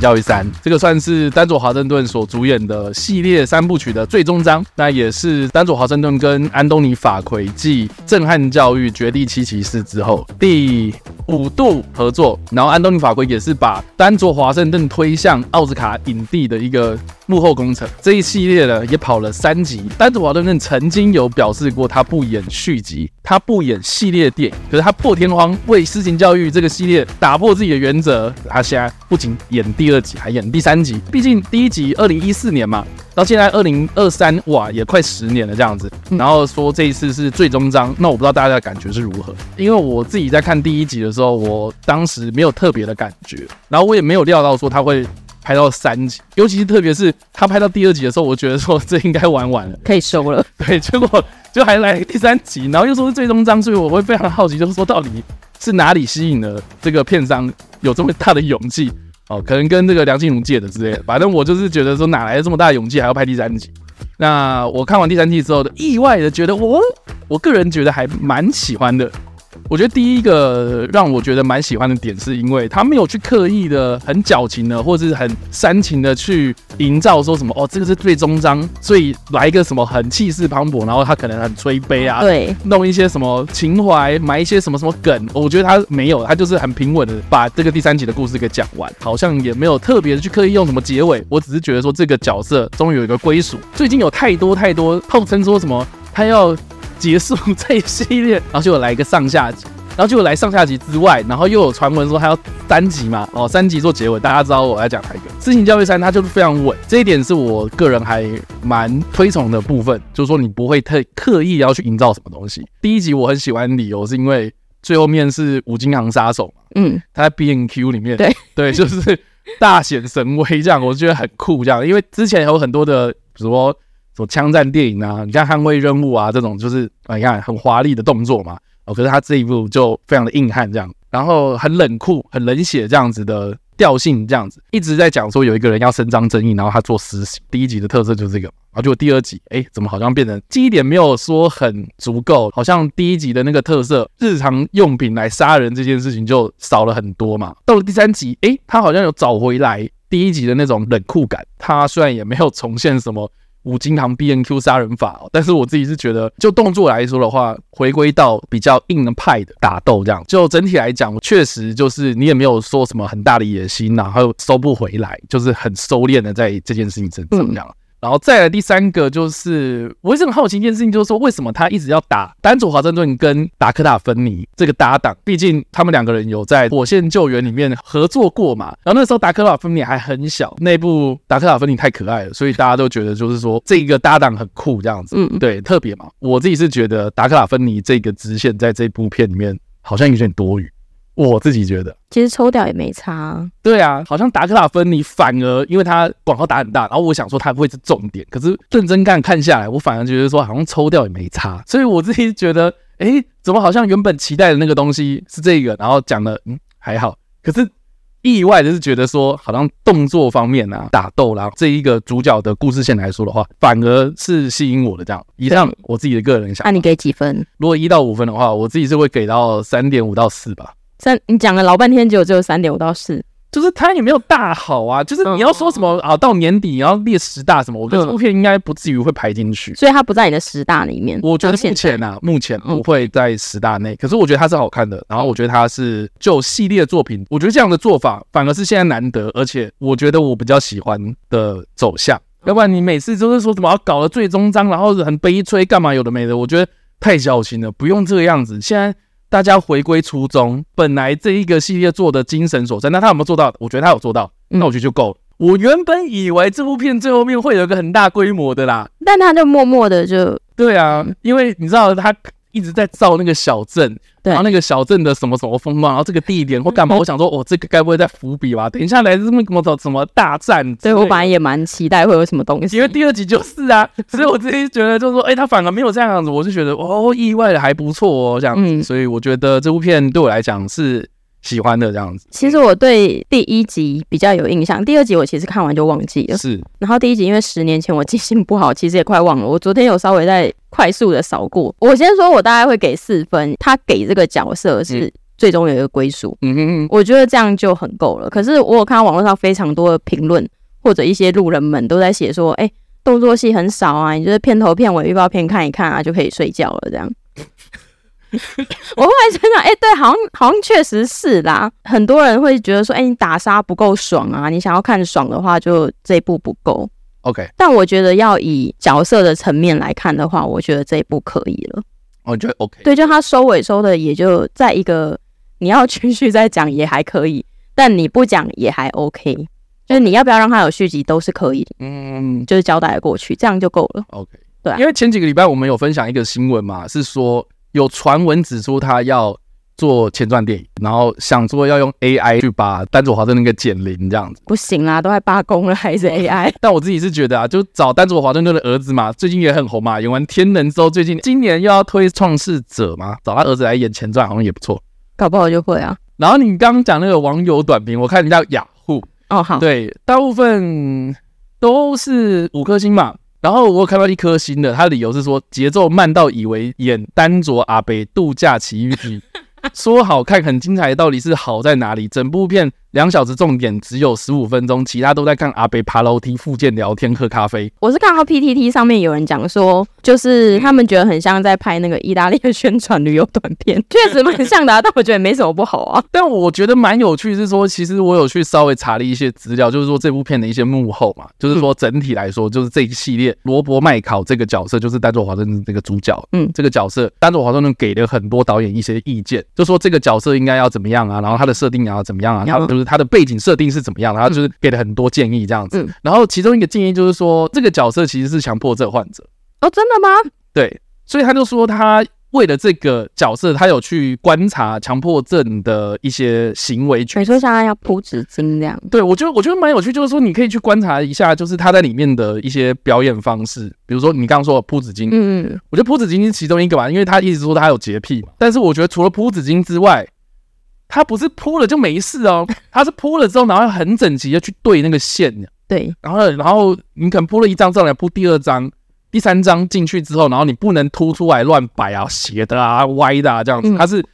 教育三》，这个算是丹佐华盛顿所主演的系列三部曲的最终章，那也是丹佐华盛顿跟安东尼法奎继《震撼教育》《绝地七骑士》之后第五度合作，然后安东尼法奎也是把丹佐华盛顿推向奥斯卡影帝的一个幕后工程。这一系列呢也跑了三集，丹佐华盛顿曾经有表示过他不演续集，他不演系列电影，可是他破天荒为私情教育这个系列打破自己的原则，他现在不仅演第二集，还演第三集。毕竟第一集二零一四年嘛，到现在二零二三，哇，也快十年了这样子。然后说这一次是最终章，那我不知道大家的感觉是如何？因为我自己在看第一集的时候，我当时没有特别的感觉，然后我也没有料到说他会拍到三集，尤其是特别是他拍到第二集的时候，我觉得说这应该玩完了，可以收了。对，结果就还来第三集，然后又说是最终章，所以我会非常好奇，就是说到底。是哪里吸引了这个片商有这么大的勇气？哦，可能跟这个梁静茹借的之类的。反正我就是觉得说，哪来的这么大的勇气还要拍第三集？那我看完第三季之后的意外的觉得，我我个人觉得还蛮喜欢的。我觉得第一个让我觉得蛮喜欢的点，是因为他没有去刻意的很矫情的，或者是很煽情的去营造说什么哦，这个是最终章，所以来一个什么很气势磅礴，然后他可能很催杯啊，对，弄一些什么情怀，埋一些什么什么梗，我觉得他没有，他就是很平稳的把这个第三集的故事给讲完，好像也没有特别的去刻意用什么结尾，我只是觉得说这个角色终于有一个归属。最近有太多太多号称说什么他要。结束这一系列，然后就有来一个上下集，然后就有来上下集之外，然后又有传闻说他要三集嘛，哦，三集做结尾，大家知道我在讲哪一个？私情教育三，它就是非常稳，这一点是我个人还蛮推崇的部分，就是说你不会特刻意要去营造什么东西。第一集我很喜欢的理由是因为最后面是五金行杀手嘛，嗯，他在 B N Q 里面，对对，就是大显神威这样，我觉得很酷这样，因为之前有很多的，比如说。枪战电影啊，你像《捍卫任务》啊，这种就是你看很华丽的动作嘛。哦，可是他这一部就非常的硬汉这样，然后很冷酷、很冷血这样子的调性，这样子一直在讲说有一个人要伸张正义，然后他做私刑。第一集的特色就是这个，然后就第二集，哎，怎么好像变成记忆点没有说很足够，好像第一集的那个特色，日常用品来杀人这件事情就少了很多嘛。到了第三集，哎，他好像有找回来第一集的那种冷酷感，他虽然也没有重现什么。五金堂 B N Q 杀人法，但是我自己是觉得，就动作来说的话，回归到比较硬派的打斗这样，就整体来讲，确实就是你也没有说什么很大的野心，然后收不回来，就是很收敛的在这件事情身上这样。然后再来第三个就是，我一直很好奇一件事情，就是说为什么他一直要打丹佐华盛顿跟达科塔芬尼这个搭档？毕竟他们两个人有在《火线救援》里面合作过嘛。然后那时候达科塔芬尼还很小，那部达科塔芬尼太可爱了，所以大家都觉得就是说这个搭档很酷这样子。嗯，对，特别嘛。我自己是觉得达科塔芬尼这个支线在这部片里面好像有点多余。我自己觉得，其实抽掉也没差啊。对啊，好像达克塔芬尼反而因为他广告打很大，然后我想说他会是重点，可是认真看看下来，我反而觉得说好像抽掉也没差。所以我自己觉得，哎，怎么好像原本期待的那个东西是这个，然后讲的嗯还好，可是意外的是觉得说好像动作方面啊，打斗啦这一个主角的故事线来说的话，反而是吸引我的这样。以上我自己的个人想法。那你给几分？如果一到五分的话，我自己是会给到三点五到四吧。三，你讲了老半天，只有只有三点五到四，就是它也没有大好啊。就是你要说什么啊，到年底你要列十大什么，我觉得这部片应该不至于会排进去，所以它不在你的十大里面。我觉得目前啊，目前不会在十大内。可是我觉得它是好看的，然后我觉得它是就系列作品，我觉得这样的做法反而是现在难得，而且我觉得我比较喜欢的走向。要不然你每次都是说什么要搞了最终章，然后很悲催，干嘛有的没的，我觉得太小心了，不用这个样子。现在。大家回归初衷，本来这一个系列做的精神所在，那他有没有做到？我觉得他有做到，那我觉得就够了。嗯、我原本以为这部片最后面会有一个很大规模的啦，但他就默默的就对啊，因为你知道他。一直在造那个小镇，对，然后那个小镇的什么什么风貌，然后这个地点或干嘛，我想说，哦，这个该不会在伏笔吧？等一下来这么什么什么大战？对，我本来也蛮期待会有什么东西，因为第二集就是啊，所以我自己觉得就是说，哎，他反而没有这样子，我就觉得哦，意外的还不错哦，这样子，嗯，所以我觉得这部片对我来讲是。喜欢的这样子，其实我对第一集比较有印象，第二集我其实看完就忘记了。是，然后第一集因为十年前我记性不好，其实也快忘了。我昨天有稍微在快速的扫过。我先说，我大概会给四分。他给这个角色是最终有一个归属。嗯哼哼，我觉得这样就很够了。可是我有看到网络上非常多的评论，或者一些路人们都在写说，哎、欸，动作戏很少啊，你就是片头片尾预告片看一看啊，就可以睡觉了这样。我后来想想，哎、欸，对，好像好像确实是啦。很多人会觉得说，哎、欸，你打杀不够爽啊，你想要看爽的话，就这一部不够。OK，但我觉得要以角色的层面来看的话，我觉得这一部可以了。我觉得 OK，对，就他收尾收的也就在一个你要继续再讲也还可以，但你不讲也还 OK，就是你要不要让他有续集都是可以的。嗯，就是交代过去，这样就够了。OK，对啊，因为前几个礼拜我们有分享一个新闻嘛，是说有传闻指出他要。做前传电影，然后想说要用 AI 去把丹佐华盛顿给减龄这样子，不行啦，都快罢工了还是 AI？但我自己是觉得啊，就找丹佐华盛顿的儿子嘛，最近也很红嘛，演完天能之后，最近今年又要推创世者嘛，找他儿子来演前传好像也不错，搞不好就会啊。然后你刚刚讲那个网友短评，我看人家雅虎哦好，对，大部分都是五颗星嘛，然后我看到一颗星的，他的理由是说节奏慢到以为演丹卓阿北度假奇遇记。说好看很精彩，到底是好在哪里？整部片两小时，重点只有十五分钟，其他都在看阿北爬楼梯、附件、聊天、喝咖啡。我是看到 PTT 上面有人讲说，就是他们觉得很像在拍那个意大利的宣传旅游短片，确实蛮像的啊。但我觉得没什么不好啊。但我觉得蛮有趣，是说其实我有去稍微查了一些资料，就是说这部片的一些幕后嘛，就是说整体来说，就是这一系列罗伯麦考这个角色，就是丹佐华盛顿这个主角，嗯，这个角色丹佐华盛顿给了很多导演一些意见，就说这个角色应该要怎么样啊，然后他的设定要怎么样啊，然后就是他的背景设。定是怎么样？然后就是给了很多建议这样子。然后其中一个建议就是说，这个角色其实是强迫症患者。哦，真的吗？对，所以他就说他为了这个角色，他有去观察强迫症的一些行为。你说像他要铺纸巾这样？对，我觉得我觉得蛮有趣，就是说你可以去观察一下，就是他在里面的一些表演方式。比如说你刚刚说的铺纸巾，嗯，我觉得铺纸巾是其中一个吧，因为他一直说他有洁癖嘛。但是我觉得除了铺纸巾之外，他不是铺了就没事哦，他是铺了之后，然后很整齐的去对那个线。对，然后然后你可能铺了一张之后，来铺第二张、第三张进去之后，然后你不能凸出来乱摆啊、斜的啊、歪的啊这样子，他是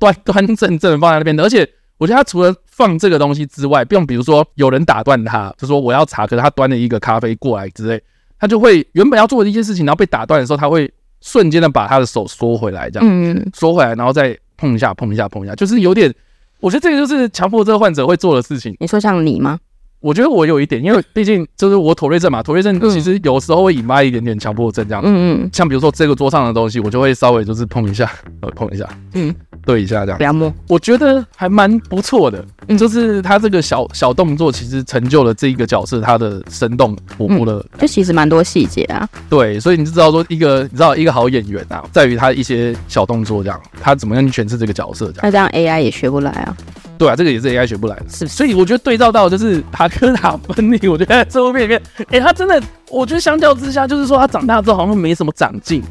端端正正放在那边的。而且我觉得他除了放这个东西之外，不用比如说有人打断他，就说我要查，可是他端了一个咖啡过来之类，他就会原本要做的一件事情，然后被打断的时候，他会瞬间的把他的手缩回来，这样，嗯，缩回来，然后再。碰一下，碰一下，碰一下，就是有点，我觉得这个就是强迫症患者会做的事情。你说像你吗？我觉得我有一点，因为毕竟就是我妥瑞症嘛，妥瑞症其实有时候会引发一点点强迫症这样子。嗯嗯。像比如说这个桌上的东西，我就会稍微就是碰一下，呃，碰一下，嗯，对一下这样。不要摸。我觉得还蛮不错的，就是他这个小小动作，其实成就了这一个角色他的生动活泼的。就其实蛮多细节啊。对，所以你就知道说一个你知道一个好演员啊，在于他一些小动作这样，他怎么样去诠释这个角色这样。那这样 AI 也学不来啊。对啊，这个也是 AI 学不来的，是，所以我觉得对照到就是塔科塔芬尼，我觉得这部片里面，哎、欸，他真的，我觉得相较之下，就是说他长大之后好像没什么长进。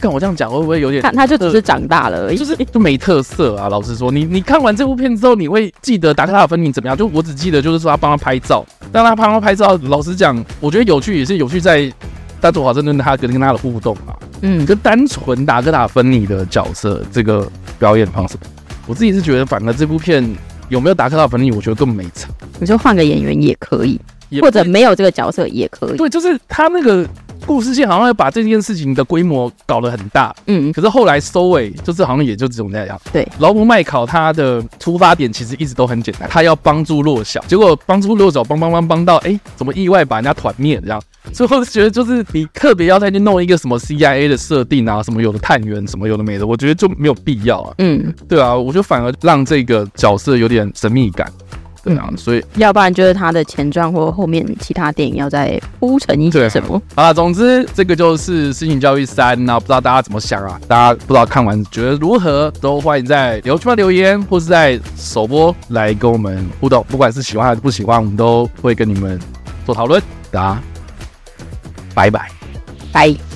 看我这样讲会不会有点？他他就只是长大了而已，就是就没特色啊。老实说，你你看完这部片之后，你会记得达克塔芬尼怎么样？就我只记得就是说他帮他拍照，但他帮他拍照，老实讲，我觉得有趣也是有趣在大佐华盛顿他跟跟他的互动啊，嗯，跟单纯达克塔芬尼的角色这个表演方式。我自己是觉得，反而这部片有没有达克塔芬妮，我觉得根本没差。你说换个演员也可以，或者没有这个角色也可以。对，就是他那个故事线好像要把这件事情的规模搞得很大。嗯，可是后来收尾就是好像也就只有那样。对，劳勃麦考他的出发点其实一直都很简单，他要帮助弱小，结果帮助弱小，帮帮帮帮到，哎、欸，怎么意外把人家团灭了这样？最后觉得就是你特别要再去弄一个什么 CIA 的设定啊，什么有的探员，什么有的没的，我觉得就没有必要啊。嗯，对啊，我就反而让这个角色有点神秘感，对啊，所以要不然就是他的前传或后面其他电影要再铺成一些什么。好了，总之这个就是《私情教育三》啊，不知道大家怎么想啊？大家不知道看完觉得如何，都欢迎在留区留言，或是在首播来跟我们互动。不管是喜欢还是不喜欢，我们都会跟你们做讨论。大家。拜拜，拜。